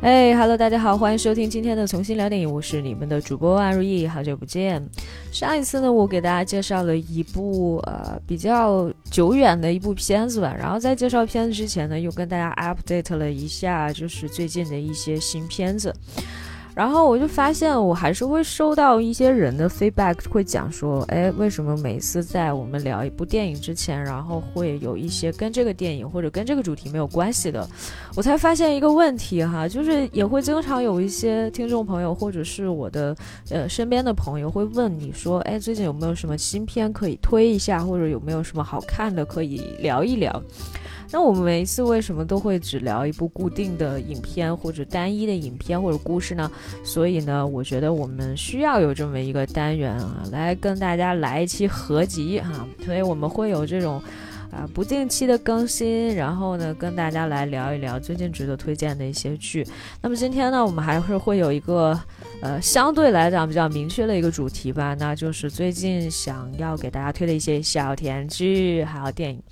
哎哈喽，大家好，欢迎收听今天的重新聊电影，我是你们的主播安如意，好久不见。上一次呢，我给大家介绍了一部呃比较久远的一部片子吧，然后在介绍片子之前呢，又跟大家 update 了一下，就是最近的一些新片子。然后我就发现，我还是会收到一些人的 feedback，会讲说，哎，为什么每次在我们聊一部电影之前，然后会有一些跟这个电影或者跟这个主题没有关系的？我才发现一个问题哈，就是也会经常有一些听众朋友或者是我的呃身边的朋友会问你说，哎，最近有没有什么新片可以推一下，或者有没有什么好看的可以聊一聊？那我们每一次为什么都会只聊一部固定的影片或者单一的影片或者故事呢？所以呢，我觉得我们需要有这么一个单元啊，来跟大家来一期合集哈。所以我们会有这种啊不定期的更新，然后呢跟大家来聊一聊最近值得推荐的一些剧。那么今天呢，我们还是会有一个呃相对来讲比较明确的一个主题吧，那就是最近想要给大家推的一些小甜剧还有电影。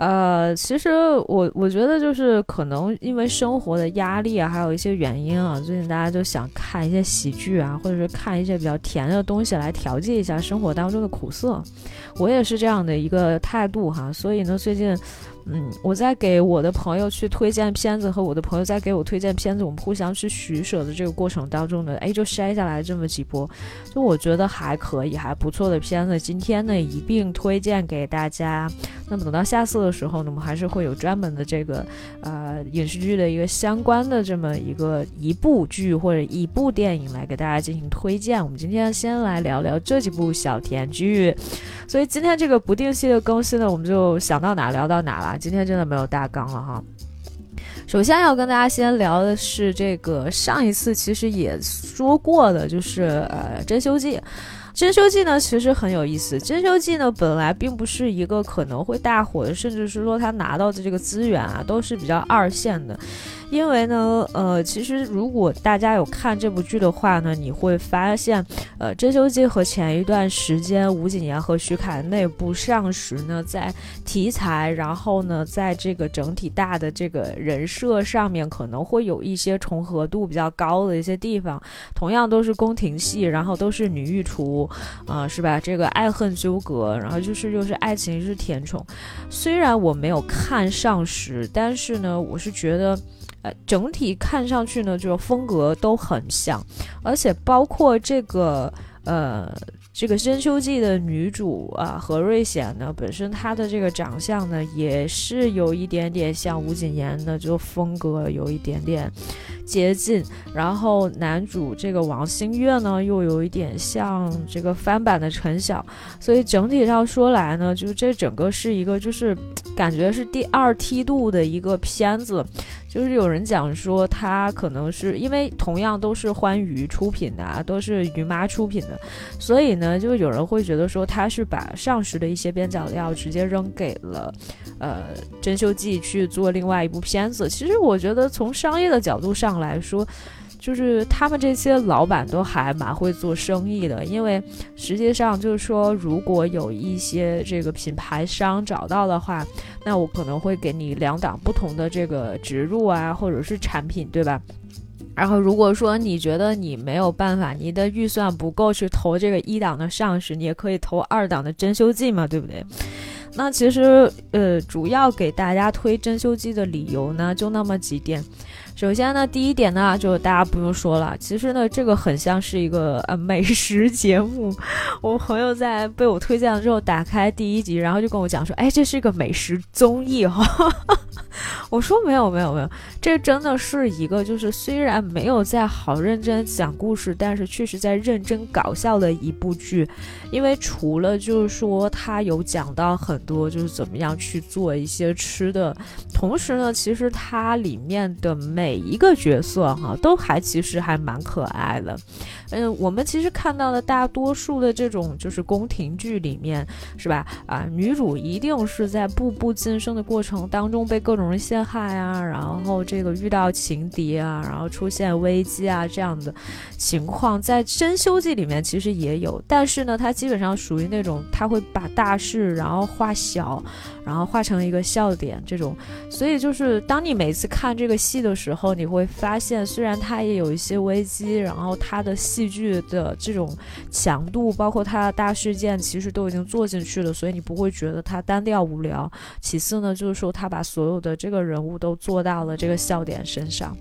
呃，其实我我觉得就是可能因为生活的压力啊，还有一些原因啊，最近大家就想看一些喜剧啊，或者是看一些比较甜的东西来调剂一下生活当中的苦涩。我也是这样的一个态度哈，所以呢，最近。嗯，我在给我的朋友去推荐片子，和我的朋友在给我推荐片子，我们互相去取舍的这个过程当中呢，哎，就筛下来这么几波，就我觉得还可以，还不错的片子，今天呢一并推荐给大家。那么等到下次的时候呢，我们还是会有专门的这个呃影视剧的一个相关的这么一个一部剧或者一部电影来给大家进行推荐。我们今天先来聊聊这几部小甜剧，所以今天这个不定期的更新呢，我们就想到哪聊到哪了。今天真的没有大纲了哈。首先要跟大家先聊的是这个上一次其实也说过的，就是呃《珍馐记》。《珍馐记》呢其实很有意思，《珍馐记》呢本来并不是一个可能会大火的，甚至是说他拿到的这个资源啊都是比较二线的。因为呢，呃，其实如果大家有看这部剧的话呢，你会发现，呃，《珍馐记》和前一段时间吴谨言和徐凯那部《上时》呢，在题材，然后呢，在这个整体大的这个人设上面，可能会有一些重合度比较高的一些地方。同样都是宫廷戏，然后都是女御厨，啊，是吧？这个爱恨纠葛，然后就是又是爱情是甜宠。虽然我没有看《上时》，但是呢，我是觉得。呃，整体看上去呢，就是风格都很像，而且包括这个呃，这个《深秋记》的女主啊，何瑞贤呢，本身她的这个长相呢，也是有一点点像吴谨言的，就风格有一点点。接近，然后男主这个王星越呢，又有一点像这个翻版的陈晓，所以整体上说来呢，就是这整个是一个就是感觉是第二梯度的一个片子，就是有人讲说他可能是因为同样都是欢娱出品的，都是于妈出品的，所以呢，就有人会觉得说他是把上时的一些边角料直接扔给了呃真修记去做另外一部片子。其实我觉得从商业的角度上。来说，就是他们这些老板都还蛮会做生意的，因为实际上就是说，如果有一些这个品牌商找到的话，那我可能会给你两档不同的这个植入啊，或者是产品，对吧？然后如果说你觉得你没有办法，你的预算不够去投这个一档的上市，你也可以投二档的珍馐记嘛，对不对？那其实呃，主要给大家推珍馐记的理由呢，就那么几点。首先呢，第一点呢，就大家不用说了。其实呢，这个很像是一个呃美食节目。我朋友在被我推荐了之后，打开第一集，然后就跟我讲说：“哎，这是一个美食综艺哈。”我说：“没有，没有，没有，这真的是一个，就是虽然没有在好认真讲故事，但是确实在认真搞笑的一部剧。因为除了就是说他有讲到很多就是怎么样去做一些吃的，同时呢，其实它里面的。”每一个角色哈都还其实还蛮可爱的，嗯，我们其实看到的大多数的这种就是宫廷剧里面是吧？啊，女主一定是在步步晋升的过程当中被各种人陷害啊，然后这个遇到情敌啊，然后出现危机啊这样的情况，在《真修记》里面其实也有，但是呢，它基本上属于那种他会把大事然后化小，然后化成一个笑点这种，所以就是当你每次看这个戏的时候，你会发现虽然它也有一些危机，然后它的戏剧的这种强度，包括它的大事件，其实都已经做进去了，所以你不会觉得它单调无聊。其次呢，就是说他把所有的这个人物都做到了这个笑点身上。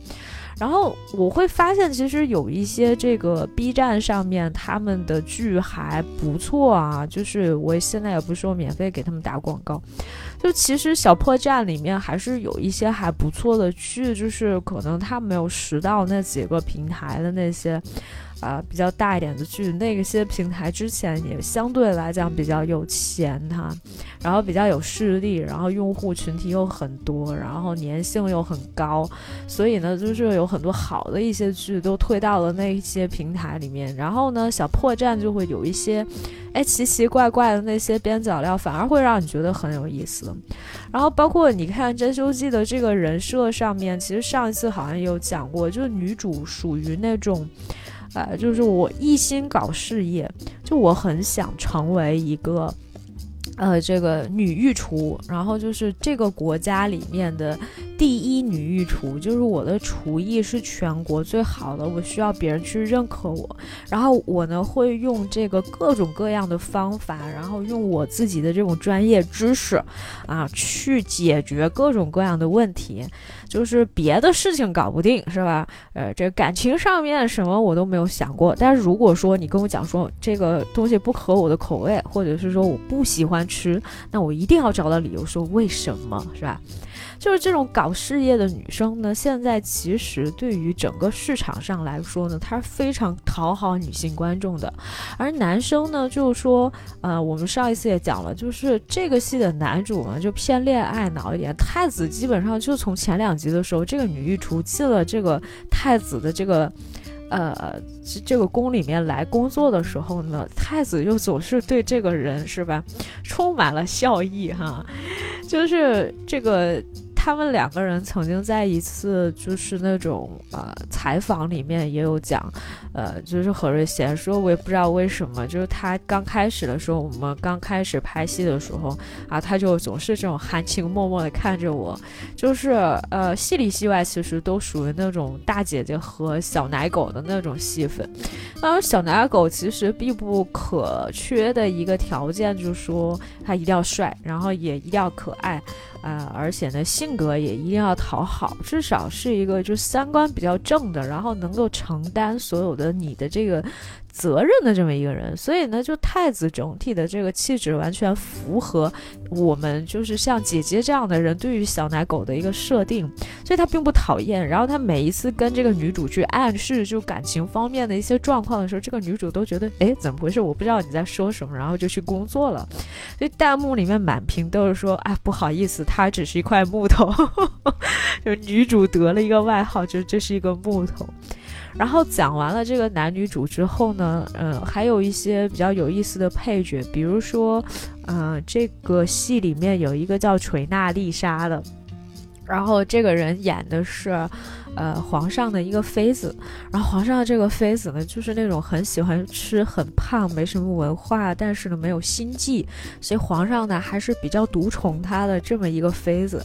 然后我会发现，其实有一些这个 B 站上面他们的剧还不错啊，就是我现在也不是说免费给他们打广告，就其实小破站里面还是有一些还不错的剧，就是可能他没有拾到那几个平台的那些。啊，比较大一点的剧，那些平台之前也相对来讲比较有钱哈，然后比较有势力，然后用户群体又很多，然后粘性又很高，所以呢，就是有很多好的一些剧都推到了那些平台里面，然后呢，小破站就会有一些，哎，奇奇怪怪的那些边角料，反而会让你觉得很有意思。然后包括你看《真修记》的这个人设上面，其实上一次好像有讲过，就是女主属于那种。呃，就是我一心搞事业，就我很想成为一个。呃，这个女御厨，然后就是这个国家里面的第一女御厨，就是我的厨艺是全国最好的，我需要别人去认可我。然后我呢会用这个各种各样的方法，然后用我自己的这种专业知识啊，去解决各种各样的问题。就是别的事情搞不定，是吧？呃，这感情上面什么我都没有想过。但是如果说你跟我讲说这个东西不合我的口味，或者是说我不喜欢。吃，那我一定要找到理由说为什么，是吧？就是这种搞事业的女生呢，现在其实对于整个市场上来说呢，她是非常讨好女性观众的。而男生呢，就是说，呃，我们上一次也讲了，就是这个戏的男主呢，就偏恋爱脑一点。太子基本上就从前两集的时候，这个女御厨进了这个太子的这个。呃，这个宫里面来工作的时候呢，太子又总是对这个人是吧，充满了笑意哈，就是这个。他们两个人曾经在一次就是那种呃采访里面也有讲，呃，就是何瑞贤说，我也不知道为什么，就是他刚开始的时候，我们刚开始拍戏的时候啊，他就总是这种含情脉脉的看着我，就是呃戏里戏外其实都属于那种大姐姐和小奶狗的那种戏份。那小奶狗其实必不可缺的一个条件就是说他一定要帅，然后也一定要可爱。啊，而且呢，性格也一定要讨好，至少是一个就三观比较正的，然后能够承担所有的你的这个。责任的这么一个人，所以呢，就太子整体的这个气质完全符合我们就是像姐姐这样的人对于小奶狗的一个设定，所以他并不讨厌。然后他每一次跟这个女主去暗示就感情方面的一些状况的时候，这个女主都觉得哎怎么回事？我不知道你在说什么，然后就去工作了。所以弹幕里面满屏都是说哎不好意思，他只是一块木头，就女主得了一个外号，就这是一个木头。然后讲完了这个男女主之后呢，嗯，还有一些比较有意思的配角，比如说，嗯，这个戏里面有一个叫锤娜丽莎的，然后这个人演的是。呃，皇上的一个妃子，然后皇上的这个妃子呢，就是那种很喜欢吃、很胖、没什么文化，但是呢没有心计，所以皇上呢还是比较独宠她的这么一个妃子。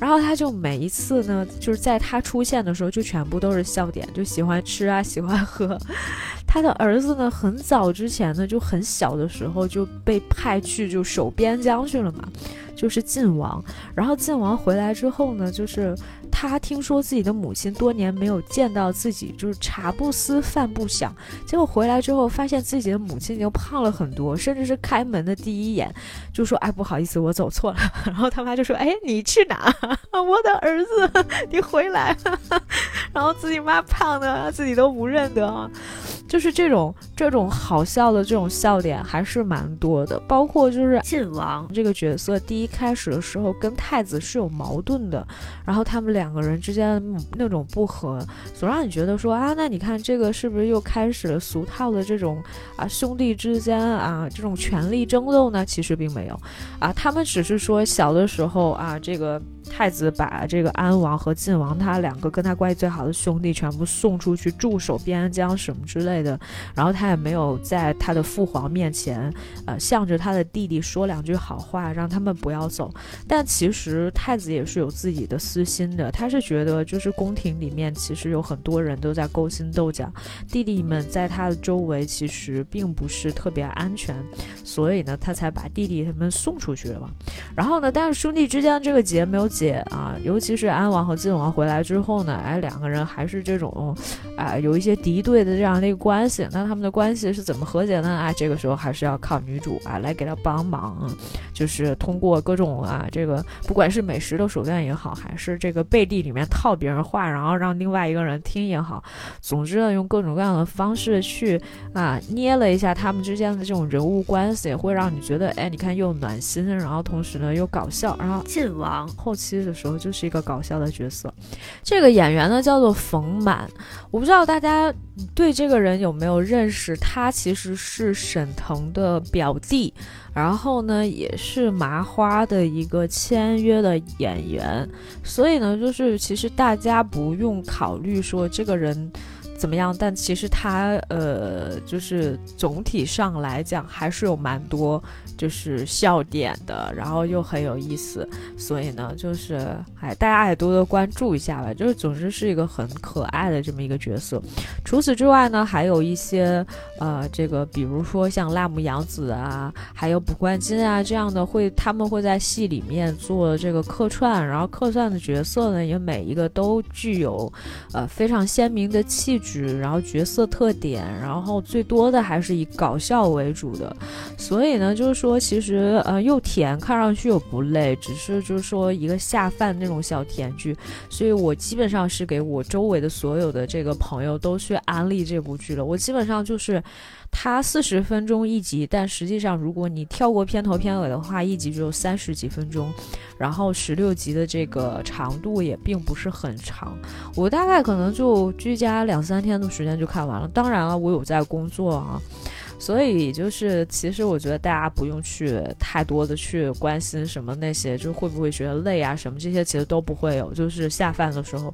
然后他就每一次呢，就是在他出现的时候，就全部都是笑点，就喜欢吃啊，喜欢喝。他的儿子呢，很早之前呢，就很小的时候就被派去就守边疆去了嘛，就是晋王。然后晋王回来之后呢，就是。他听说自己的母亲多年没有见到自己，就是茶不思饭不想。结果回来之后，发现自己的母亲已经胖了很多，甚至是开门的第一眼就说：“哎，不好意思，我走错了。” 然后他妈就说：“哎，你去哪？我的儿子，你回来。” 然后自己妈胖的自己都不认得。就是这种这种好笑的这种笑点还是蛮多的，包括就是晋王这个角色，第一开始的时候跟太子是有矛盾的，然后他们两个人之间那种不和，总让你觉得说啊，那你看这个是不是又开始了俗套的这种啊兄弟之间啊这种权力争斗呢？其实并没有，啊，他们只是说小的时候啊这个。太子把这个安王和晋王他两个跟他关系最好的兄弟全部送出去驻守边疆什么之类的，然后他也没有在他的父皇面前，呃，向着他的弟弟说两句好话，让他们不要走。但其实太子也是有自己的私心的，他是觉得就是宫廷里面其实有很多人都在勾心斗角，弟弟们在他的周围其实并不是特别安全，所以呢，他才把弟弟他们送出去了嘛。然后呢，但是兄弟之间这个结没有解啊，尤其是安王和晋王回来之后呢，哎，两个人还是这种，啊，有一些敌对的这样的一个关系。那他们的关系是怎么和解呢？啊，这个时候还是要靠女主啊来给他帮忙，就是通过各种啊，这个不管是美食的手段也好，还是这个背地里面套别人话，然后让另外一个人听也好，总之呢，用各种各样的方式去啊捏了一下他们之间的这种人物关系，会让你觉得，哎，你看又暖心，然后同时呢又搞笑，然后晋王后期的时候就是一个搞笑的角色。这个演员呢叫做冯满，我不知道大家对这个人有没有认识，他其实是沈腾的表弟，然后呢也是麻花的一个签约的演员，所以呢就是其实大家不用考虑说这个人。怎么样？但其实他呃，就是总体上来讲，还是有蛮多就是笑点的，然后又很有意思，所以呢，就是哎，大家也多多关注一下吧。就是总之是一个很可爱的这么一个角色。除此之外呢，还有一些呃，这个比如说像辣目洋子啊，还有卜冠金啊这样的，会他们会在戏里面做这个客串，然后客串的角色呢，也每一个都具有呃非常鲜明的气质。然后角色特点，然后最多的还是以搞笑为主的，所以呢，就是说其实呃又甜，看上去又不累，只是就是说一个下饭那种小甜剧，所以我基本上是给我周围的所有的这个朋友都去安利这部剧了，我基本上就是。它四十分钟一集，但实际上如果你跳过片头片尾的话，一集只有三十几分钟，然后十六集的这个长度也并不是很长，我大概可能就居家两三天的时间就看完了。当然了，我有在工作啊。所以就是，其实我觉得大家不用去太多的去关心什么那些，就会不会觉得累啊什么这些，其实都不会有。就是下饭的时候，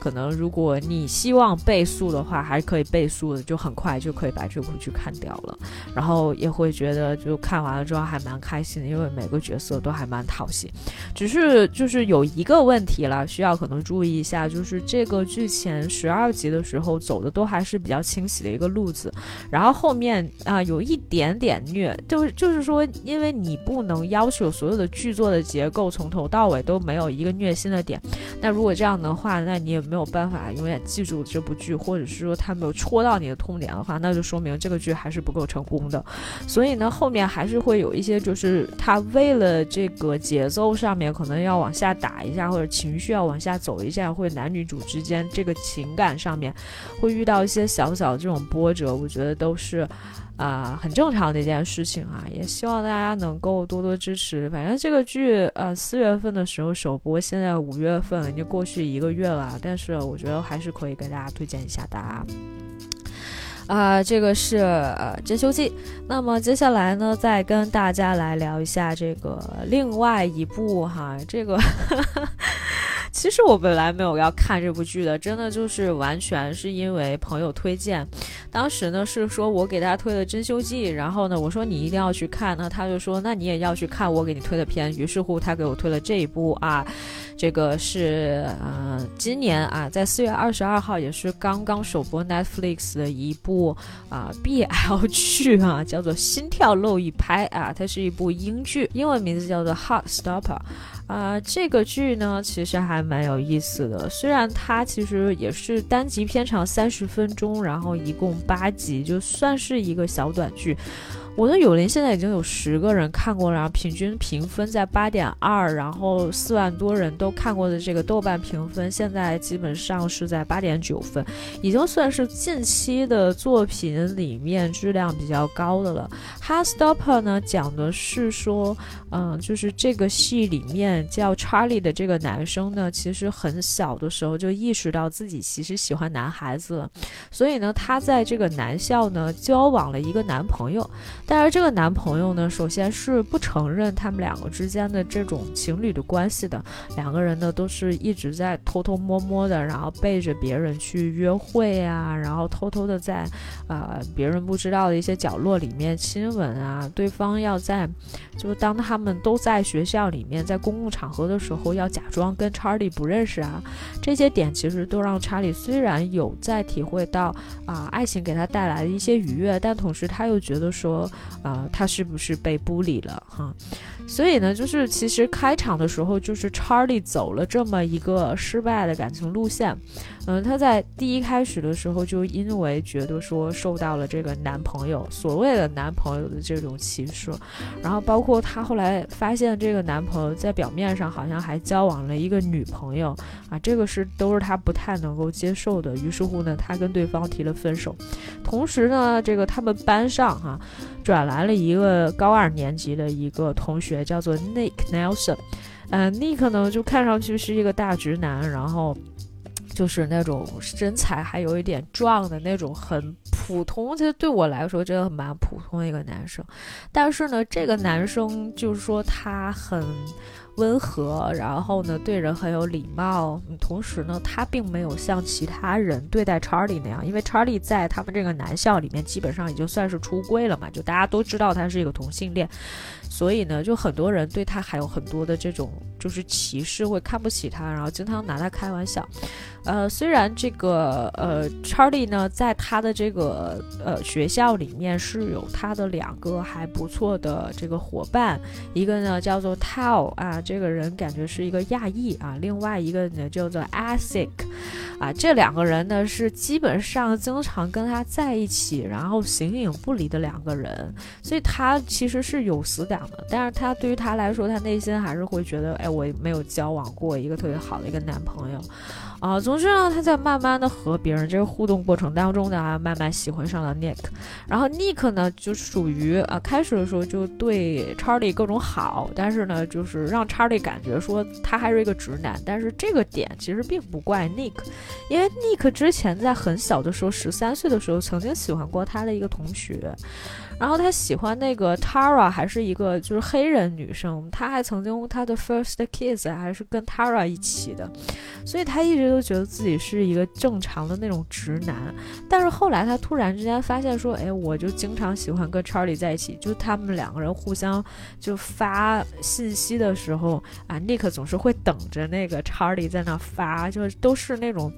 可能如果你希望倍速的话，还可以倍速的，就很快就可以把这部剧看掉了。然后也会觉得，就看完了之后还蛮开心的，因为每个角色都还蛮讨喜。只是就是有一个问题了，需要可能注意一下，就是这个剧前十二集的时候走的都还是比较清晰的一个路子，然后后面。啊，有一点点虐，就是就是说，因为你不能要求所有的剧作的结构从头到尾都没有一个虐心的点。那如果这样的话，那你也没有办法永远记住这部剧，或者是说它没有戳到你的痛点的话，那就说明这个剧还是不够成功的。所以呢，后面还是会有一些，就是他为了这个节奏上面可能要往下打一下，或者情绪要往下走一下，或者男女主之间这个情感上面会遇到一些小小的这种波折，我觉得都是。啊，很正常的一件事情啊，也希望大家能够多多支持。反正这个剧，呃，四月份的时候首播，现在五月份已经过去一个月了，但是我觉得还是可以给大家推荐一下的啊。啊，这个是呃《真修记》，那么接下来呢，再跟大家来聊一下这个另外一部哈，这个。其实我本来没有要看这部剧的，真的就是完全是因为朋友推荐。当时呢是说我给他推了《真修记》，然后呢我说你一定要去看，那他就说那你也要去看我给你推的片。于是乎他给我推了这一部啊，这个是嗯今年啊在四月二十二号也是刚刚首播 Netflix 的一部啊 BL 剧啊，叫做《心跳漏一拍》啊，它是一部英剧，英文名字叫做《Heart Stopper》。啊，这个剧呢，其实还蛮有意思的。虽然它其实也是单集片长三十分钟，然后一共八集，就算是一个小短剧。我的友邻现在已经有十个人看过了，然后平均评分在八点二，然后四万多人都看过的这个豆瓣评分现在基本上是在八点九分，已经算是近期的作品里面质量比较高的了。《h a s t o p p e r 呢讲的是说，嗯，就是这个戏里面叫 Charlie 的这个男生呢，其实很小的时候就意识到自己其实喜欢男孩子了，所以呢，他在这个男校呢交往了一个男朋友。但是这个男朋友呢，首先是不承认他们两个之间的这种情侣的关系的，两个人呢都是一直在偷偷摸摸的，然后背着别人去约会啊，然后偷偷的在呃别人不知道的一些角落里面亲吻啊，对方要在就是当他们都在学校里面在公共场合的时候，要假装跟查理不认识啊，这些点其实都让查理虽然有在体会到啊爱情给他带来的一些愉悦，但同时他又觉得说。啊，他是不是被孤立了哈？所以呢，就是其实开场的时候，就是查理走了这么一个失败的感情路线。嗯，他在第一开始的时候就因为觉得说受到了这个男朋友所谓的男朋友的这种歧视，然后包括他后来发现这个男朋友在表面上好像还交往了一个女朋友啊，这个是都是他不太能够接受的。于是乎呢，他跟对方提了分手。同时呢，这个他们班上哈转来了一个高二年级的一个同学，也叫做 Nick Nelson。嗯，Nick 呢就看上去是一个大直男，然后。就是那种身材还有一点壮的那种，很普通。其实对我来说，真的蛮普通的一个男生。但是呢，这个男生就是说他很温和，然后呢对人很有礼貌。同时呢，他并没有像其他人对待查理那样，因为查理在他们这个男校里面基本上已经算是出柜了嘛，就大家都知道他是一个同性恋。所以呢，就很多人对他还有很多的这种就是歧视，会看不起他，然后经常拿他开玩笑。呃，虽然这个呃查理呢，在他的这个呃学校里面是有他的两个还不错的这个伙伴，一个呢叫做 Tao 啊，这个人感觉是一个亚裔啊，另外一个呢叫做 Asic 啊，这两个人呢是基本上经常跟他在一起，然后形影不离的两个人，所以他其实是有死党。但是他对于他来说，他内心还是会觉得，哎，我没有交往过一个特别好的一个男朋友，啊，总之呢，他在慢慢的和别人这个互动过程当中呢，慢慢喜欢上了 Nick，然后 Nick 呢就属于啊，开始的时候就对 Charlie 各种好，但是呢，就是让 Charlie 感觉说他还是一个直男，但是这个点其实并不怪 Nick，因为 Nick 之前在很小的时候，十三岁的时候曾经喜欢过他的一个同学。然后他喜欢那个 Tara，还是一个就是黑人女生。他还曾经他的 first kiss 还是跟 Tara 一起的，所以他一直都觉得自己是一个正常的那种直男。但是后来他突然之间发现说，哎，我就经常喜欢跟 Charlie 在一起，就他们两个人互相就发信息的时候啊，Nick 总是会等着那个 Charlie 在那发，就是都是那种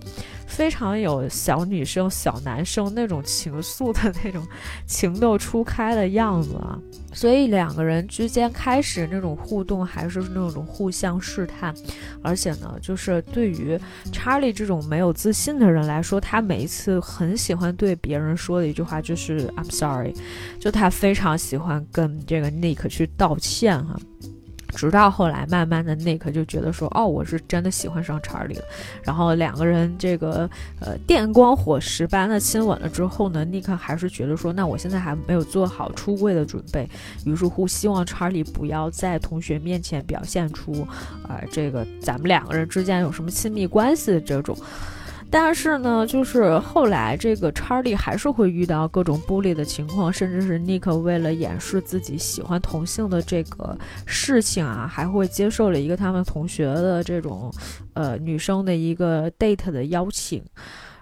非常有小女生、小男生那种情愫的那种情窦初。开的样子啊，所以两个人之间开始那种互动还是那种互相试探，而且呢，就是对于查理这种没有自信的人来说，他每一次很喜欢对别人说的一句话就是 "I'm sorry"，就他非常喜欢跟这个 Nick 去道歉哈。直到后来，慢慢的，Nick 就觉得说，哦，我是真的喜欢上查理了。然后两个人这个呃电光火石般的亲吻了之后呢，Nick 还是觉得说，那我现在还没有做好出柜的准备。于是乎，希望查理不要在同学面前表现出，啊，这个咱们两个人之间有什么亲密关系这种。但是呢，就是后来这个查理还是会遇到各种不利的情况，甚至是尼克为了掩饰自己喜欢同性的这个事情啊，还会接受了一个他们同学的这种呃女生的一个 date 的邀请。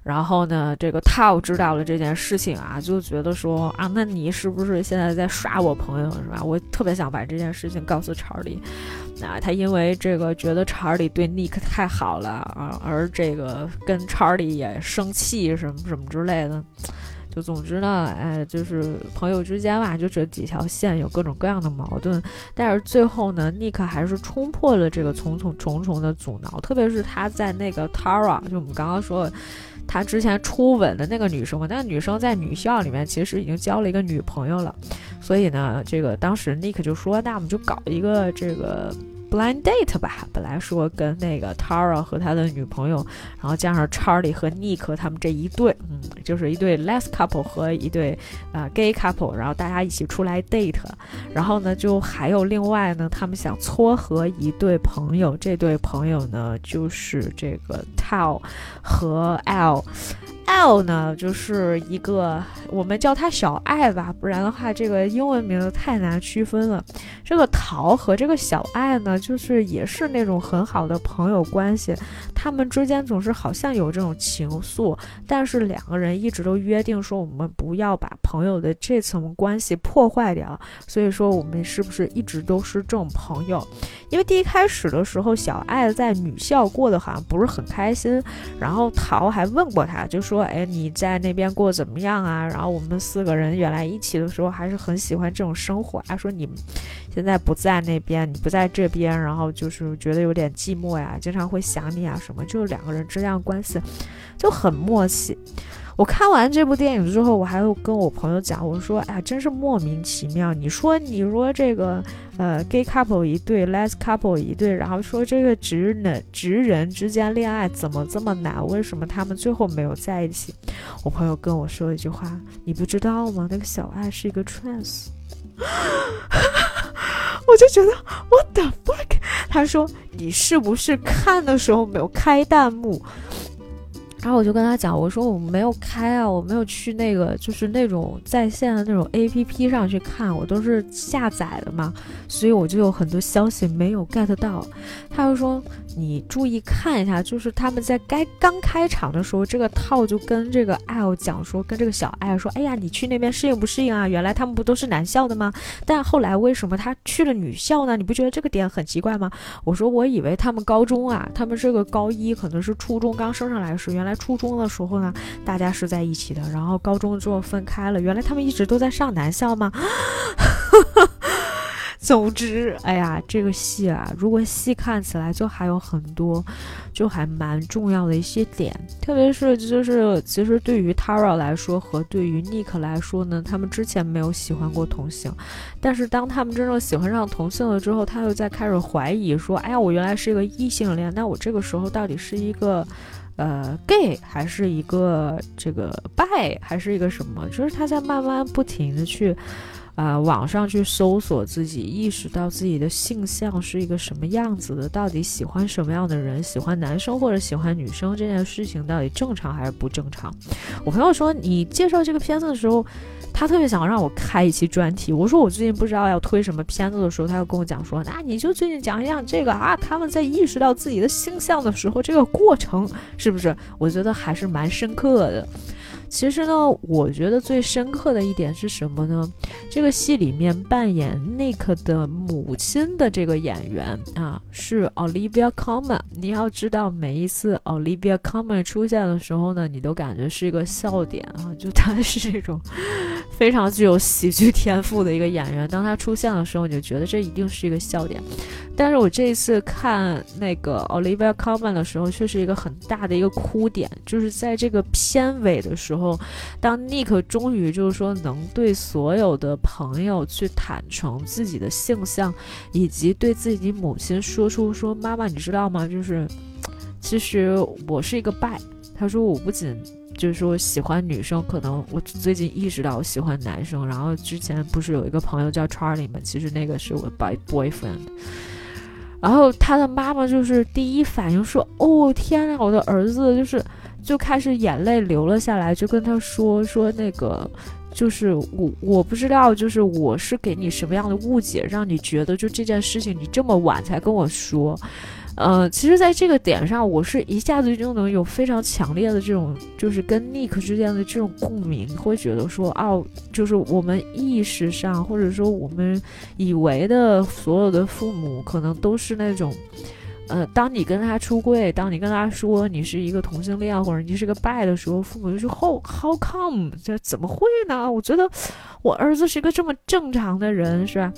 然后呢，这个 Tao 知道了这件事情啊，就觉得说啊，那你是不是现在在耍我朋友是吧？我特别想把这件事情告诉查理。那他因为这个觉得查理对 Nick 太好了啊，而这个跟查理也生气什么什么之类的。就总之呢，哎，就是朋友之间吧，就这几条线有各种各样的矛盾。但是最后呢，Nick 还是冲破了这个重重重重的阻挠，特别是他在那个 Tara，就我们刚刚说。他之前初吻的那个女生嘛，那个女生在女校里面其实已经交了一个女朋友了，所以呢，这个当时 Nick 就说，那我们就搞一个这个。Blind date 吧，本来说跟那个 Tara 和他的女朋友，然后加上 Charlie 和 Nick 他们这一对，嗯，就是一对 Les couple 和一对啊 Gay couple，然后大家一起出来 date，然后呢，就还有另外呢，他们想撮合一对朋友，这对朋友呢就是这个 Tao 和 L。L 呢，就是一个我们叫他小爱吧，不然的话这个英文名字太难区分了。这个桃和这个小爱呢，就是也是那种很好的朋友关系，他们之间总是好像有这种情愫，但是两个人一直都约定说我们不要把朋友的这层关系破坏掉，所以说我们是不是一直都是这种朋友？因为第一开始的时候，小爱在女校过得好像不是很开心，然后桃还问过他，就说：“说哎，你在那边过怎么样啊？”然后我们四个人原来一起的时候还是很喜欢这种生活他。说你现在不在那边，你不在这边，然后就是觉得有点寂寞呀，经常会想你啊什么，就两个人之间的关系就很默契。我看完这部电影之后，我还会跟我朋友讲，我说：“哎呀，真是莫名其妙！你说，你说这个，呃，gay couple 一对，les couple 一对，然后说这个直男直人之间恋爱怎么这么难？为什么他们最后没有在一起？”我朋友跟我说一句话：“你不知道吗？那个小爱是一个 trans。”我就觉得 what the fuck？他说：“你是不是看的时候没有开弹幕？”然后我就跟他讲，我说我没有开啊，我没有去那个就是那种在线的那种 A P P 上去看，我都是下载的嘛，所以我就有很多消息没有 get 到。他就说你注意看一下，就是他们在该刚开场的时候，这个套就跟这个 L 讲说，跟这个小爱说，哎呀，你去那边适应不适应啊？原来他们不都是男校的吗？但后来为什么他去了女校呢？你不觉得这个点很奇怪吗？我说我以为他们高中啊，他们这个高一可能是初中刚升上来时，原来。初中的时候呢，大家是在一起的，然后高中之后分开了。原来他们一直都在上男校吗？总之，哎呀，这个戏啊，如果细看起来，就还有很多，就还蛮重要的一些点。特别是，就是其实对于 Tara 来说和对于 Nick 来说呢，他们之前没有喜欢过同性，但是当他们真正喜欢上同性了之后，他又在开始怀疑说：“哎呀，我原来是一个异性恋，那我这个时候到底是一个？”呃，gay 还是一个这个 bi 还是一个什么？就是他在慢慢不停的去，啊，网上去搜索自己，意识到自己的性向是一个什么样子的，到底喜欢什么样的人，喜欢男生或者喜欢女生这件事情到底正常还是不正常？我朋友说，你介绍这个片子的时候。他特别想让我开一期专题，我说我最近不知道要推什么片子的时候，他又跟我讲说，那你就最近讲一讲这个啊，他们在意识到自己的性向的时候，这个过程是不是？我觉得还是蛮深刻的。其实呢，我觉得最深刻的一点是什么呢？这个戏里面扮演 Nick 的母亲的这个演员啊，是 Olivia Colman。你要知道，每一次 Olivia Colman 出现的时候呢，你都感觉是一个笑点啊，就他是这种非常具有喜剧天赋的一个演员。当他出现的时候，你就觉得这一定是一个笑点。但是我这一次看那个 Olivia Colman 的时候，却是一个很大的一个哭点，就是在这个片尾的时候，当 Nick 终于就是说能对所有的朋友去坦诚自己的性向，以及对自己母亲说出说妈妈，你知道吗？就是其实我是一个 b。他说我不仅就是说喜欢女生，可能我最近意识到我喜欢男生。然后之前不是有一个朋友叫 Charlie 吗？其实那个是我 by boyfriend。然后他的妈妈就是第一反应说：“哦天呐，我的儿子就是就开始眼泪流了下来，就跟他说说那个，就是我我不知道，就是我是给你什么样的误解，让你觉得就这件事情你这么晚才跟我说。”呃，其实，在这个点上，我是一下子就能有非常强烈的这种，就是跟 Nick 之间的这种共鸣，会觉得说，哦，就是我们意识上，或者说我们以为的所有的父母，可能都是那种，呃，当你跟他出柜，当你跟他说你是一个同性恋或者你是个 bi 的时候，父母就说，How How come？这怎么会呢？我觉得我儿子是一个这么正常的人，是吧？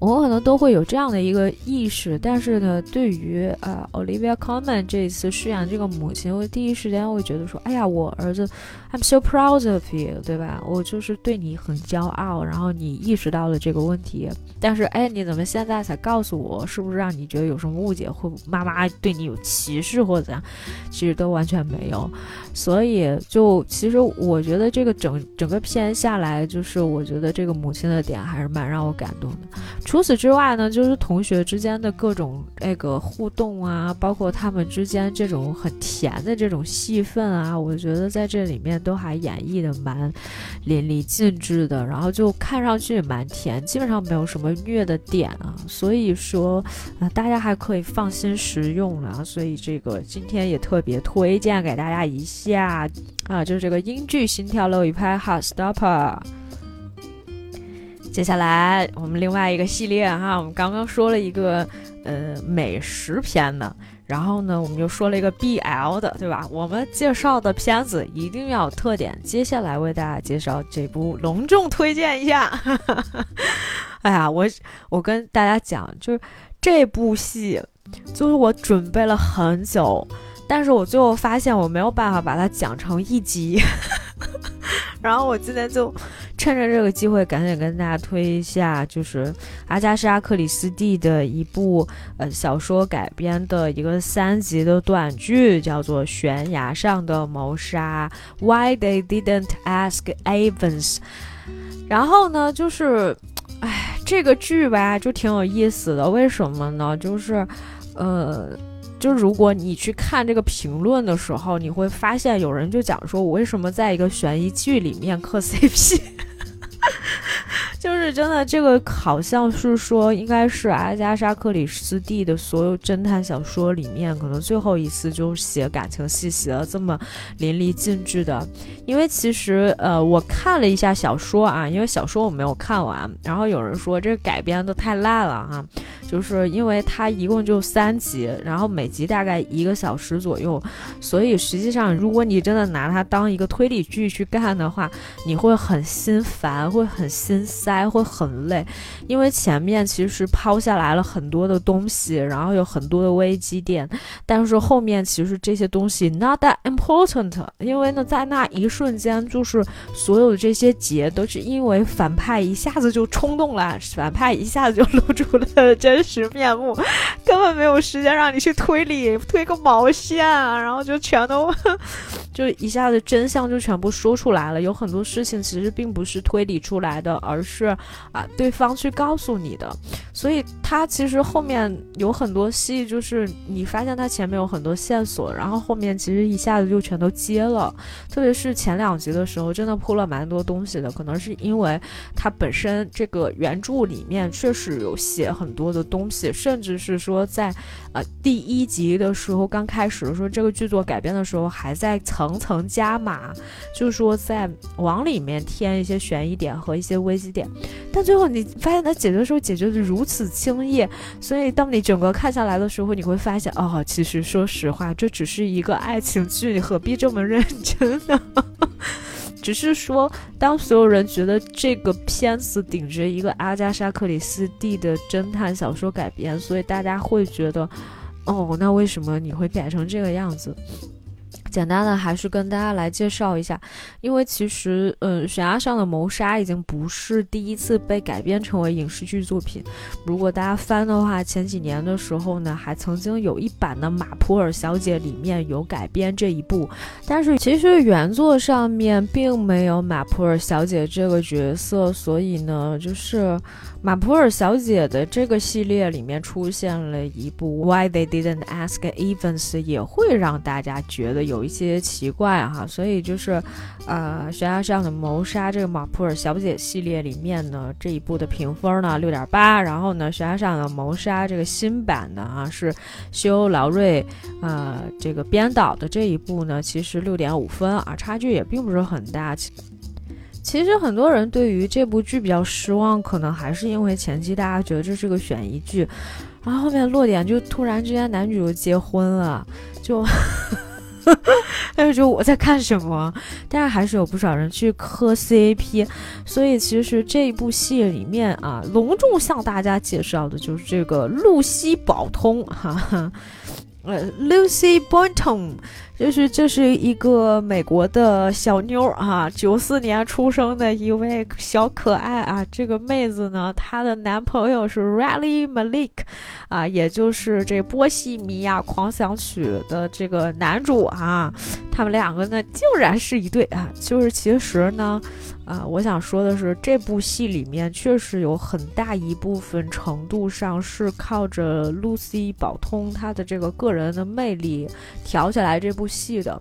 我们可能都会有这样的一个意识，但是呢，对于呃 Olivia Colman 这一次饰演这个母亲，我第一时间会觉得说，哎呀，我儿子，I'm so proud of you，对吧？我就是对你很骄傲，然后你意识到了这个问题，但是哎，你怎么现在才告诉我？是不是让你觉得有什么误解，或妈妈对你有歧视或者怎样？其实都完全没有。所以就其实我觉得这个整整个片下来，就是我觉得这个母亲的点还是蛮让我感动的。除此之外呢，就是同学之间的各种那个互动啊，包括他们之间这种很甜的这种戏份啊，我觉得在这里面都还演绎的蛮淋漓尽致的，然后就看上去也蛮甜，基本上没有什么虐的点啊，所以说啊，大家还可以放心食用啊。所以这个今天也特别推荐给大家一下啊，就是这个英剧《心跳漏一拍》《Heart Stopper》。接下来我们另外一个系列哈，我们刚刚说了一个呃美食片的，然后呢我们就说了一个 BL 的，对吧？我们介绍的片子一定要有特点。接下来为大家介绍这部，隆重推荐一下。哎呀，我我跟大家讲，就是这部戏，就是我准备了很久，但是我最后发现我没有办法把它讲成一集。然后我今天就趁着这个机会，赶紧跟大家推一下，就是阿加莎·克里斯蒂的一部呃小说改编的一个三集的短剧，叫做《悬崖上的谋杀》（Why They Didn't Ask Evans）。然后呢，就是，哎，这个剧吧，就挺有意思的。为什么呢？就是，呃。就如果你去看这个评论的时候，你会发现有人就讲说，我为什么在一个悬疑剧里面磕 CP？就是真的，这个好像是说，应该是阿加莎·克里斯蒂的所有侦探小说里面，可能最后一次就写感情戏写的这么淋漓尽致的。因为其实，呃，我看了一下小说啊，因为小说我没有看完，然后有人说这改编的太烂了哈。就是因为它一共就三集，然后每集大概一个小时左右，所以实际上如果你真的拿它当一个推理剧去干的话，你会很心烦，会很心塞，会很累，因为前面其实抛下来了很多的东西，然后有很多的危机点，但是后面其实这些东西 not that important，因为呢在那一瞬间，就是所有的这些结都是因为反派一下子就冲动了，反派一下子就 露出了。真实面目，根本没有时间让你去推理，推个毛线啊！然后就全都，就一下子真相就全部说出来了。有很多事情其实并不是推理出来的，而是是啊对方去告诉你的。所以他其实后面有很多戏，就是你发现他前面有很多线索，然后后面其实一下子就全都接了。特别是前两集的时候，真的铺了蛮多东西的。可能是因为他本身这个原著里面确实有写很多的。东西，甚至是说在，呃，第一集的时候刚开始的时候，这个剧作改编的时候还在层层加码，就是说在往里面添一些悬疑点和一些危机点，但最后你发现他解决的时候解决的如此轻易，所以当你整个看下来的时候，你会发现，哦，其实说实话，这只是一个爱情剧，你何必这么认真呢？只是说，当所有人觉得这个片子顶着一个阿加莎·克里斯蒂的侦探小说改编，所以大家会觉得，哦，那为什么你会改成这个样子？简单的还是跟大家来介绍一下，因为其实，嗯，悬崖上的谋杀已经不是第一次被改编成为影视剧作品。如果大家翻的话，前几年的时候呢，还曾经有一版的《马普尔小姐》里面有改编这一部，但是其实原作上面并没有马普尔小姐这个角色，所以呢，就是。马普尔小姐的这个系列里面出现了一部 Why They Didn't Ask Evans，也会让大家觉得有一些奇怪哈。所以就是，呃，悬崖上的谋杀这个马普尔小姐系列里面呢，这一部的评分呢六点八，然后呢，悬崖上的谋杀这个新版的啊是修劳瑞呃这个编导的这一部呢，其实六点五分啊，差距也并不是很大。其实很多人对于这部剧比较失望，可能还是因为前期大家觉得这是个悬疑剧，然后后面落点就突然之间男主就结婚了，就，但是就我在看什么？但是还是有不少人去磕 CP，所以其实这部戏里面啊，隆重向大家介绍的就是这个露西·宝通，哈哈，呃，Lucy Boynton。就是这是一个美国的小妞啊，九四年出生的一位小可爱啊。这个妹子呢，她的男朋友是 Rally Malik，啊，也就是这《波西米亚狂想曲》的这个男主啊。他们两个呢，竟然是一对啊。就是其实呢。啊，我想说的是，这部戏里面确实有很大一部分程度上是靠着露西·宝通她的这个个人的魅力调起来这部戏的。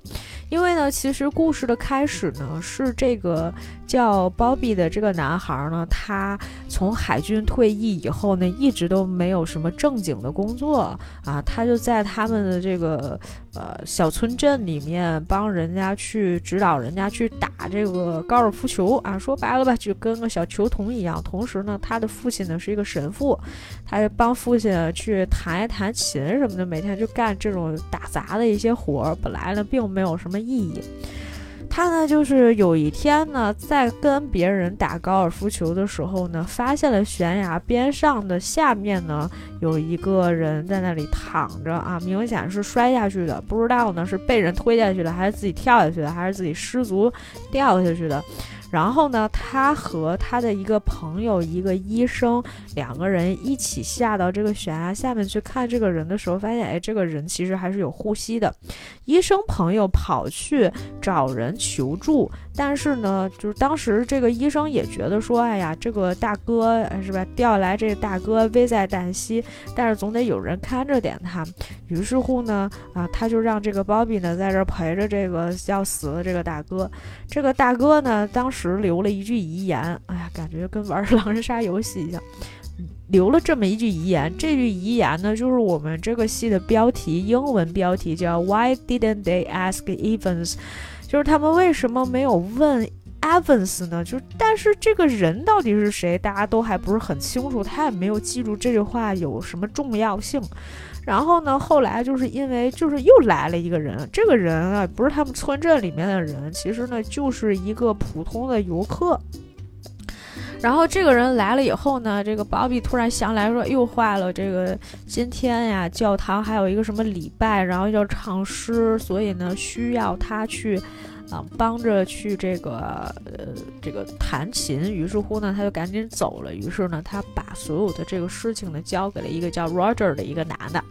因为呢，其实故事的开始呢，是这个叫 Bobby 的这个男孩呢，他从海军退役以后呢，一直都没有什么正经的工作啊，他就在他们的这个呃小村镇里面帮人家去指导人家去打这个高尔夫球啊，说白了吧，就跟个小球童一样。同时呢，他的父亲呢是一个神父，他就帮父亲去弹一弹琴什么的，每天就干这种打杂的一些活儿。本来呢，并没有什么。意义，他呢，就是有一天呢，在跟别人打高尔夫球的时候呢，发现了悬崖边上的下面呢，有一个人在那里躺着啊，明显是摔下去的，不知道呢是被人推下去的，还是自己跳下去的，还是自己失足掉下去的。然后呢，他和他的一个朋友，一个医生，两个人一起下到这个悬崖下面去看这个人的时候，发现，哎，这个人其实还是有呼吸的。医生朋友跑去找人求助，但是呢，就是当时这个医生也觉得说，哎呀，这个大哥是吧，调来这个大哥危在旦夕，但是总得有人看着点他。于是乎呢，啊，他就让这个鲍比呢在这陪着这个要死的这个大哥。这个大哥呢，当时留了一句遗言，哎呀，感觉跟玩狼人杀游戏一样，留了这么一句遗言。这句遗言呢，就是我们这个戏的标题，英文标题叫 Why didn't they ask Evans？就是他们为什么没有问 Evans 呢？就但是这个人到底是谁，大家都还不是很清楚，他也没有记住这句话有什么重要性。然后呢？后来就是因为就是又来了一个人，这个人啊不是他们村镇里面的人，其实呢就是一个普通的游客。然后这个人来了以后呢，这个鲍比突然想来说，又坏了，这个今天呀教堂还有一个什么礼拜，然后要唱诗，所以呢需要他去。啊，帮着去这个呃这个弹琴，于是乎呢，他就赶紧走了。于是呢，他把所有的这个事情呢，交给了一个叫 Roger 的一个男的。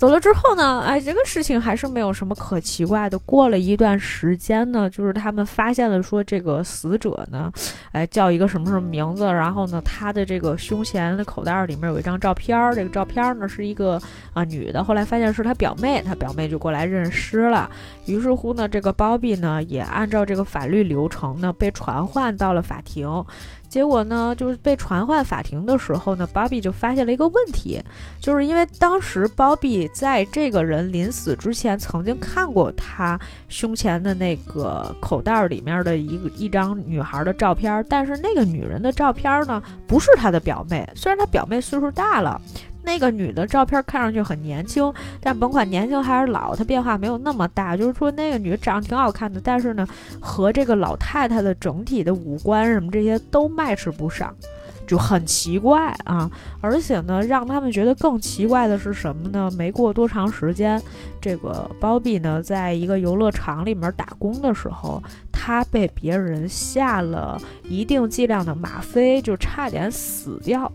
走了之后呢，哎，这个事情还是没有什么可奇怪的。过了一段时间呢，就是他们发现了说这个死者呢，哎，叫一个什么什么名字，然后呢，他的这个胸前的口袋里面有一张照片，这个照片呢是一个啊女的，后来发现是他表妹，他表妹就过来认尸了。于是乎呢，这个包庇呢也按照这个法律流程呢被传唤到了法庭。结果呢，就是被传唤法庭的时候呢，芭比就发现了一个问题，就是因为当时芭比在这个人临死之前曾经看过他胸前的那个口袋里面的一个一张女孩的照片，但是那个女人的照片呢，不是他的表妹，虽然他表妹岁数大了。那个女的照片看上去很年轻，但甭管年轻还是老，她变化没有那么大。就是说，那个女的长得挺好看的，但是呢，和这个老太太的整体的五官什么这些都 match 不上，就很奇怪啊。而且呢，让他们觉得更奇怪的是什么呢？没过多长时间，这个包庇呢，在一个游乐场里面打工的时候，他被别人下了一定剂量的吗啡，就差点死掉。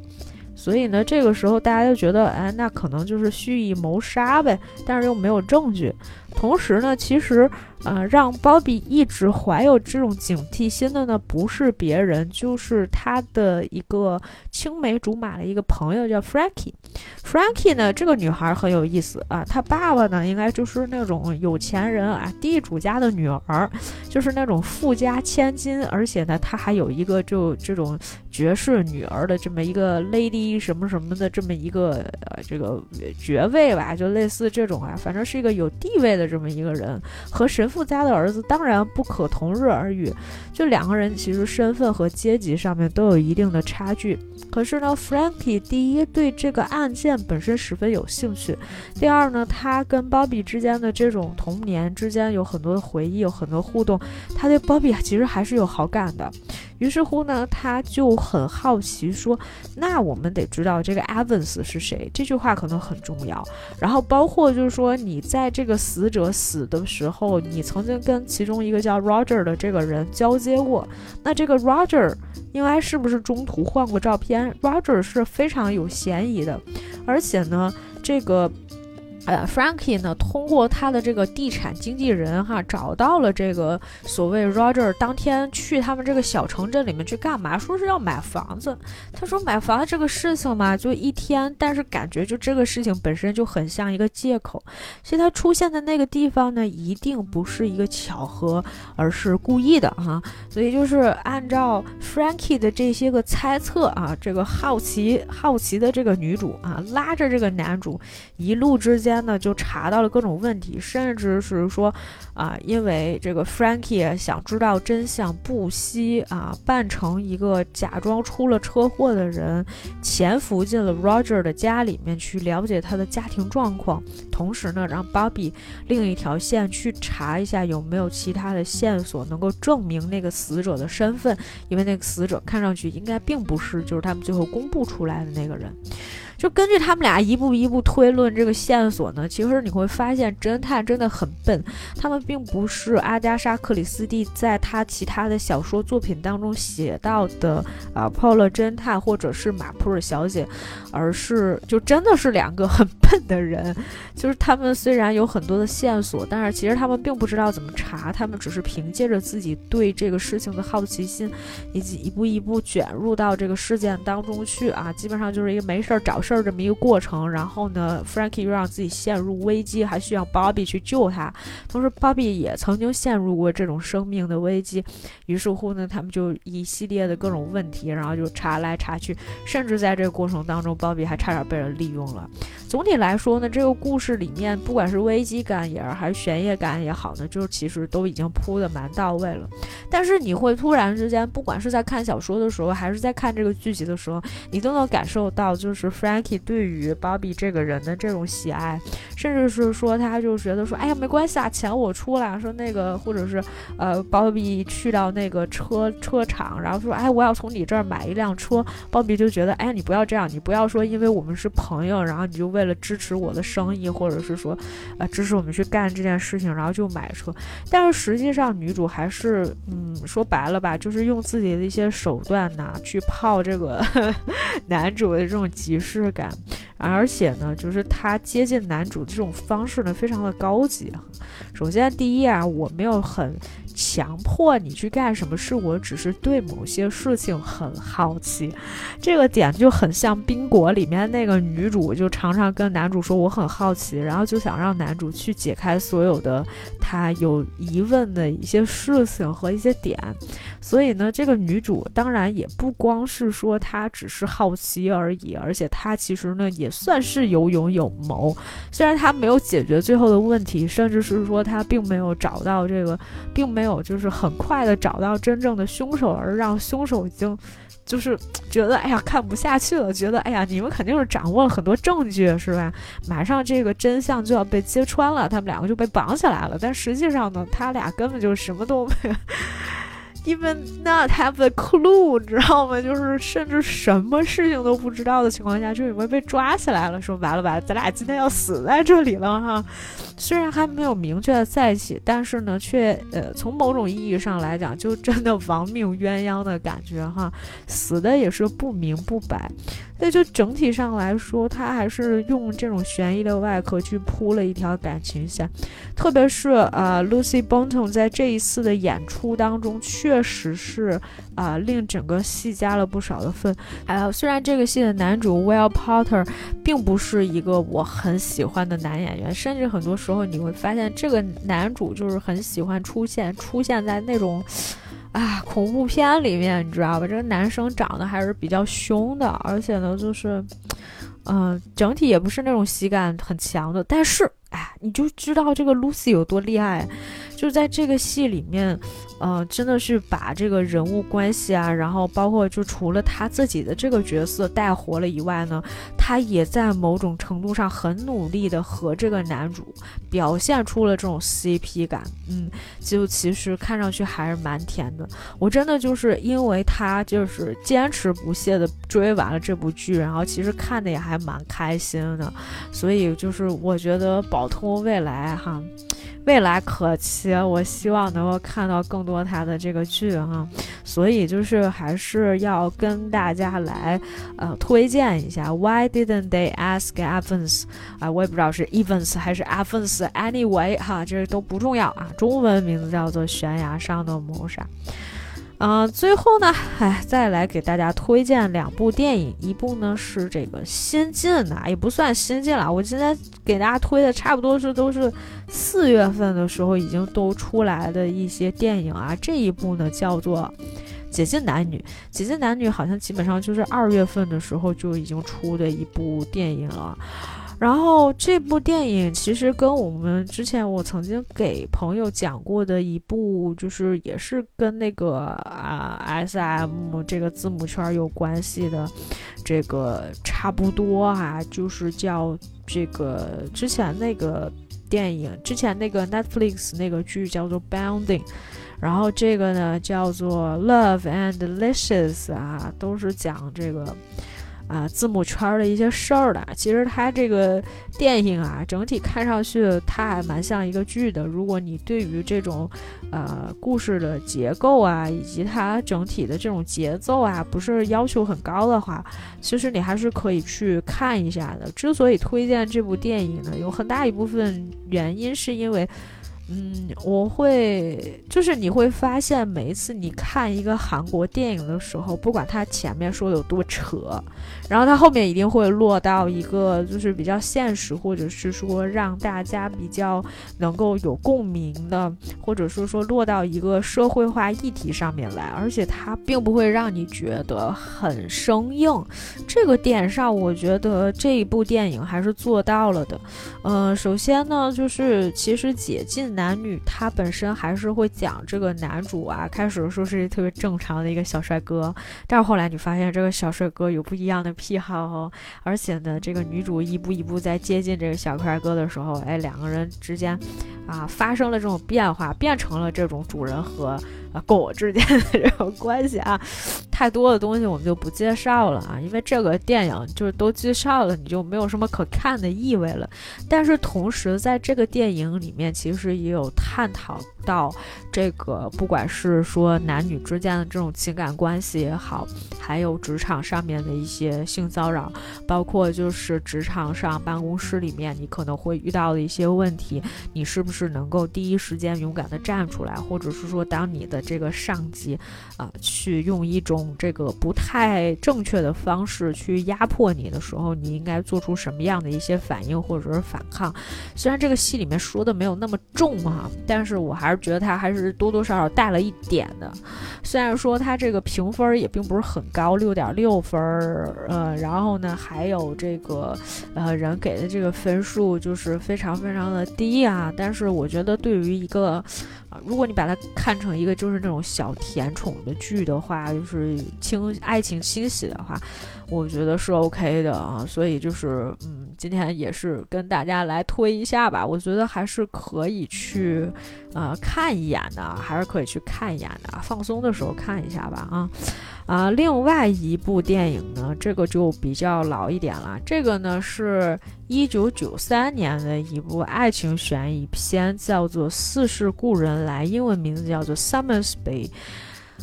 所以呢，这个时候大家就觉得，哎，那可能就是蓄意谋杀呗，但是又没有证据。同时呢，其实。呃，让鲍比一直怀有这种警惕心的呢，不是别人，就是他的一个青梅竹马的一个朋友，叫 Frankie。Frankie 呢，这个女孩很有意思啊，她爸爸呢，应该就是那种有钱人啊，地主家的女儿，就是那种富家千金，而且呢，她还有一个就这种爵士女儿的这么一个 lady 什么什么的这么一个呃这个爵位吧，就类似这种啊，反正是一个有地位的这么一个人，和神。富家的儿子当然不可同日而语，就两个人其实身份和阶级上面都有一定的差距。可是呢，Frankie 第一对这个案件本身十分有兴趣，第二呢，他跟 Bobby 之间的这种童年之间有很多的回忆，有很多互动，他对 Bobby 其实还是有好感的。于是乎呢，他就很好奇，说：“那我们得知道这个 Evans 是谁。”这句话可能很重要。然后包括就是说，你在这个死者死的时候，你曾经跟其中一个叫 Roger 的这个人交接过。那这个 Roger 应该是不是中途换过照片？Roger 是非常有嫌疑的。而且呢，这个呃，Frankie 呢，通过他的这个地产经纪人哈，找到了这个所谓 Roger 当天去他们这个小城镇里面去干嘛？说是要买房子。他说买房子这个事情嘛，就一天，但是感觉就这个事情本身就很像一个借口。所以他出现的那个地方呢，一定不是一个巧合，而是故意的哈。所以就是按照 Frankie 的这些个猜测啊，这个好奇好奇的这个女主啊，拉着这个男主一路之间。呢，就查到了各种问题，甚至是说，啊，因为这个 Frankie 想知道真相，不惜啊扮成一个假装出了车祸的人，潜伏进了 Roger 的家里面去了解他的家庭状况，同时呢，让 Bobby 另一条线去查一下有没有其他的线索能够证明那个死者的身份，因为那个死者看上去应该并不是就是他们最后公布出来的那个人。就根据他们俩一步一步推论这个线索呢，其实你会发现侦探真的很笨。他们并不是阿加莎·克里斯蒂在他其他的小说作品当中写到的啊，泡勒侦探或者是马普尔小姐，而是就真的是两个很笨的人。就是他们虽然有很多的线索，但是其实他们并不知道怎么查，他们只是凭借着自己对这个事情的好奇心，以及一步一步卷入到这个事件当中去啊，基本上就是一个没事儿找。事儿这么一个过程，然后呢，Frankie 又让自己陷入危机，还需要 Bobby 去救他。同时，Bobby 也曾经陷入过这种生命的危机。于是乎呢，他们就一系列的各种问题，然后就查来查去，甚至在这个过程当中，Bobby 还差点被人利用了。总体来说呢，这个故事里面，不管是危机感也还是悬疑感也好呢，就是其实都已经铺的蛮到位了。但是你会突然之间，不管是在看小说的时候，还是在看这个剧集的时候，你都能感受到，就是 Frank。Nike 对于 Bobby 这个人的这种喜爱，甚至是说，他就觉得说，哎呀，没关系啊，钱我出了。说那个，或者是，呃，Bobby 去到那个车车厂，然后说，哎，我要从你这儿买一辆车。Bobby 就觉得，哎，你不要这样，你不要说，因为我们是朋友，然后你就为了支持我的生意，或者是说，呃，支持我们去干这件事情，然后就买车。但是实际上，女主还是，嗯，说白了吧，就是用自己的一些手段呢，去泡这个 男主的这种急感，而且呢，就是他接近男主这种方式呢，非常的高级。首先，第一啊，我没有很。强迫你去干什么事，我只是对某些事情很好奇，这个点就很像《冰果》里面那个女主，就常常跟男主说我很好奇，然后就想让男主去解开所有的他有疑问的一些事情和一些点。所以呢，这个女主当然也不光是说她只是好奇而已，而且她其实呢也算是有勇有谋。虽然她没有解决最后的问题，甚至是说她并没有找到这个，并没。有就是很快的找到真正的凶手，而让凶手已经就是觉得哎呀看不下去了，觉得哎呀你们肯定是掌握了很多证据是吧？马上这个真相就要被揭穿了，他们两个就被绑起来了。但实际上呢，他俩根本就什么都没有。Even not have a clue，知道吗？就是甚至什么事情都不知道的情况下，就以为被抓起来了。说完了吧，咱俩今天要死在这里了哈。虽然还没有明确的在一起，但是呢，却呃，从某种意义上来讲，就真的亡命鸳鸯的感觉哈。死的也是不明不白。那就整体上来说，他还是用这种悬疑的外壳去铺了一条感情线，特别是呃，Lucy Bonton 在这一次的演出当中，确确实是啊，令整个戏加了不少的分。还有，虽然这个戏的男主 Will Potter 并不是一个我很喜欢的男演员，甚至很多时候你会发现，这个男主就是很喜欢出现出现在那种。啊，恐怖片里面你知道吧？这个男生长得还是比较凶的，而且呢，就是，嗯，整体也不是那种喜感很强的。但是，哎，你就知道这个 Lucy 有多厉害，就在这个戏里面。呃，真的是把这个人物关系啊，然后包括就除了他自己的这个角色带活了以外呢，他也在某种程度上很努力的和这个男主表现出了这种 CP 感，嗯，就其实看上去还是蛮甜的。我真的就是因为他就是坚持不懈的追完了这部剧，然后其实看的也还蛮开心的，所以就是我觉得宝通未来哈。未来可期，我希望能够看到更多他的这个剧哈。所以就是还是要跟大家来呃推荐一下。Why didn't they ask Evans？啊，我也不知道是 Evans 还是 Evans。Anyway 哈，这都不重要啊。中文名字叫做《悬崖上的谋杀》。嗯，最后呢，哎，再来给大家推荐两部电影，一部呢是这个新进的，也不算新进了，我今天给大家推的差不多是都是四月份的时候已经都出来的一些电影啊。这一部呢叫做《解禁男女》，《解禁男女》好像基本上就是二月份的时候就已经出的一部电影了。然后这部电影其实跟我们之前我曾经给朋友讲过的一部，就是也是跟那个啊 S M 这个字母圈有关系的，这个差不多哈，就是叫这个之前那个电影，之前那个 Netflix 那个剧叫做 Bounding，然后这个呢叫做 Love and Delicious 啊，都是讲这个。啊，字母圈的一些事儿的，其实它这个电影啊，整体看上去它还蛮像一个剧的。如果你对于这种，呃，故事的结构啊，以及它整体的这种节奏啊，不是要求很高的话，其实你还是可以去看一下的。之所以推荐这部电影呢，有很大一部分原因是因为。嗯，我会就是你会发现，每一次你看一个韩国电影的时候，不管它前面说有多扯，然后它后面一定会落到一个就是比较现实，或者是说让大家比较能够有共鸣的，或者说说落到一个社会化议题上面来，而且它并不会让你觉得很生硬。这个点上，我觉得这一部电影还是做到了的。嗯，首先呢，就是其实解禁。男女他本身还是会讲这个男主啊，开始说是特别正常的一个小帅哥，但是后来你发现这个小帅哥有不一样的癖好哦，而且呢，这个女主一步一步在接近这个小帅哥的时候，哎，两个人之间啊发生了这种变化，变成了这种主人和。啊，跟我之间的这种关系啊，太多的东西我们就不介绍了啊，因为这个电影就是都介绍了，你就没有什么可看的意味了。但是同时，在这个电影里面，其实也有探讨到这个，不管是说男女之间的这种情感关系也好，还有职场上面的一些性骚扰，包括就是职场上办公室里面你可能会遇到的一些问题，你是不是能够第一时间勇敢的站出来，或者是说当你的这个上级，啊，去用一种这个不太正确的方式去压迫你的时候，你应该做出什么样的一些反应或者是反抗？虽然这个戏里面说的没有那么重哈，但是我还是觉得它还是多多少少带了一点的。虽然说它这个评分也并不是很高，六点六分儿，呃，然后呢，还有这个呃人给的这个分数就是非常非常的低啊，但是我觉得对于一个。如果你把它看成一个就是那种小甜宠的剧的话，就是清爱情清洗的话，我觉得是 OK 的啊。所以就是，嗯，今天也是跟大家来推一下吧。我觉得还是可以去，呃，看一眼的，还是可以去看一眼的，放松的时候看一下吧啊。啊，另外一部电影呢，这个就比较老一点了。这个呢是一九九三年的一部爱情悬疑片，叫做《似是故人来》，英文名字叫做《Summer's Bay》。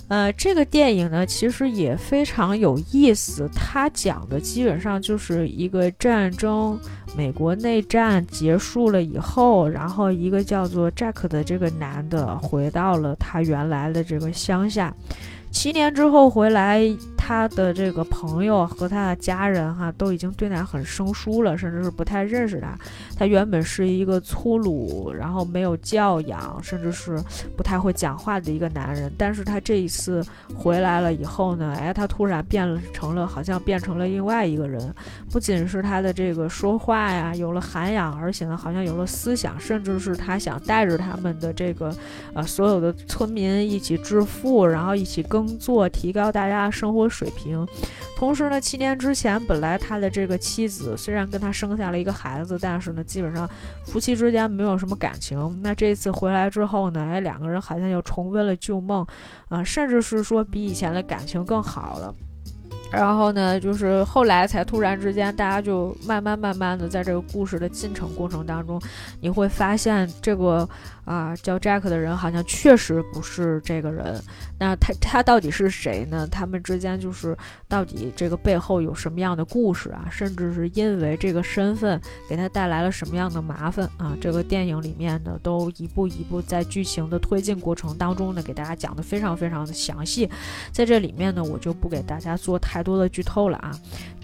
呃，这个电影呢其实也非常有意思，它讲的基本上就是一个战争，美国内战结束了以后，然后一个叫做 Jack 的这个男的回到了他原来的这个乡下。七年之后回来，他的这个朋友和他的家人哈都已经对他很生疏了，甚至是不太认识他。他原本是一个粗鲁，然后没有教养，甚至是不太会讲话的一个男人。但是他这一次回来了以后呢，哎，他突然变成了，好像变成了另外一个人。不仅是他的这个说话呀有了涵养，而且呢，好像有了思想，甚至是他想带着他们的这个呃所有的村民一起致富，然后一起耕。作提高大家生活水平，同时呢，七年之前本来他的这个妻子虽然跟他生下了一个孩子，但是呢，基本上夫妻之间没有什么感情。那这次回来之后呢，哎，两个人好像又重温了旧梦，啊，甚至是说比以前的感情更好了。然后呢，就是后来才突然之间，大家就慢慢慢慢的在这个故事的进程过程当中，你会发现这个啊叫 Jack 的人好像确实不是这个人。那他他到底是谁呢？他们之间就是到底这个背后有什么样的故事啊？甚至是因为这个身份给他带来了什么样的麻烦啊？这个电影里面呢，都一步一步在剧情的推进过程当中呢，给大家讲的非常非常的详细。在这里面呢，我就不给大家做太多的剧透了啊。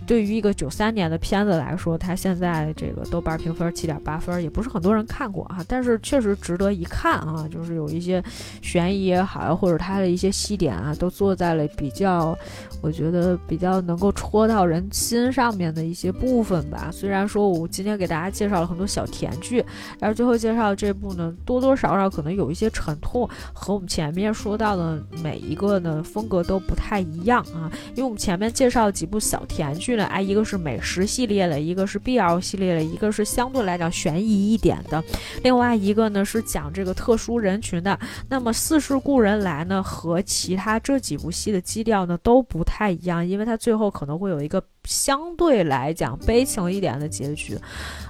对于一个九三年的片子来说，它现在这个豆瓣评分七点八分，也不是很多人看过啊，但是确实值得一看啊。就是有一些悬疑也好，或者它的一些细点啊，都做在了比较，我觉得比较能够戳到人心上面的一些部分吧。虽然说我今天给大家介绍了很多小甜剧，但是最后介绍这部呢，多多少少可能有一些沉痛，和我们前面说到的每一个呢风格都不太一样啊。因为我们前面介绍了几部小甜剧。哎，一个是美食系列的，一个是 BL 系列的，一个是相对来讲悬疑一点的，另外一个呢是讲这个特殊人群的。那么《似是故人来》呢和其他这几部戏的基调呢都不太一样，因为它最后可能会有一个。相对来讲悲情一点的结局，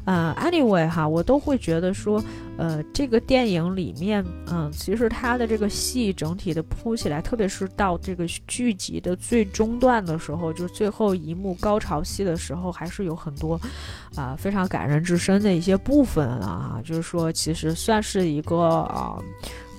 呃，anyway 哈，我都会觉得说，呃，这个电影里面，嗯，其实它的这个戏整体的铺起来，特别是到这个剧集的最终段的时候，就是最后一幕高潮戏的时候，还是有很多啊非常感人至深的一些部分啊，就是说，其实算是一个啊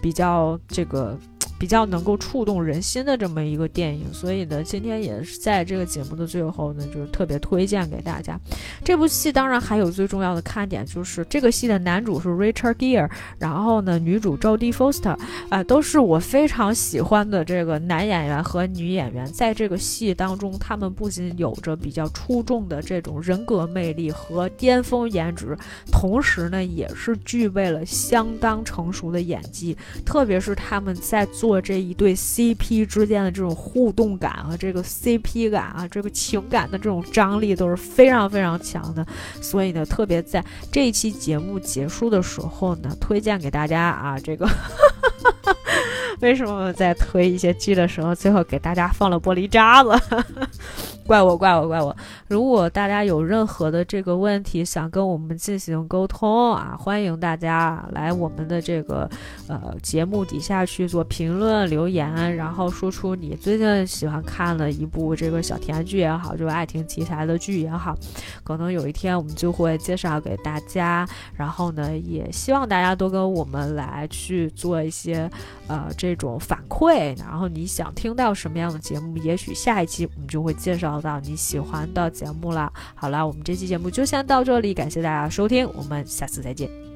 比较这个。比较能够触动人心的这么一个电影，所以呢，今天也是在这个节目的最后呢，就是特别推荐给大家。这部戏当然还有最重要的看点，就是这个戏的男主是 Richard Gere，然后呢，女主 Jodie Foster，啊，都是我非常喜欢的这个男演员和女演员。在这个戏当中，他们不仅有着比较出众的这种人格魅力和巅峰颜值，同时呢，也是具备了相当成熟的演技，特别是他们在做。做这一对 CP 之间的这种互动感和这个 CP 感啊，这个情感的这种张力都是非常非常强的，所以呢，特别在这一期节目结束的时候呢，推荐给大家啊，这个 为什么在推一些剧的时候，最后给大家放了玻璃渣子？怪我，怪我，怪我！如果大家有任何的这个问题想跟我们进行沟通啊，欢迎大家来我们的这个呃节目底下去做评论留言，然后说出你最近喜欢看的一部这个小甜剧也好，就是爱情题材的剧也好，可能有一天我们就会介绍给大家。然后呢，也希望大家多跟我们来去做一些呃这种反馈。然后你想听到什么样的节目，也许下一期我们就会介绍。到你喜欢的节目了。好了，我们这期节目就先到这里，感谢大家收听，我们下次再见。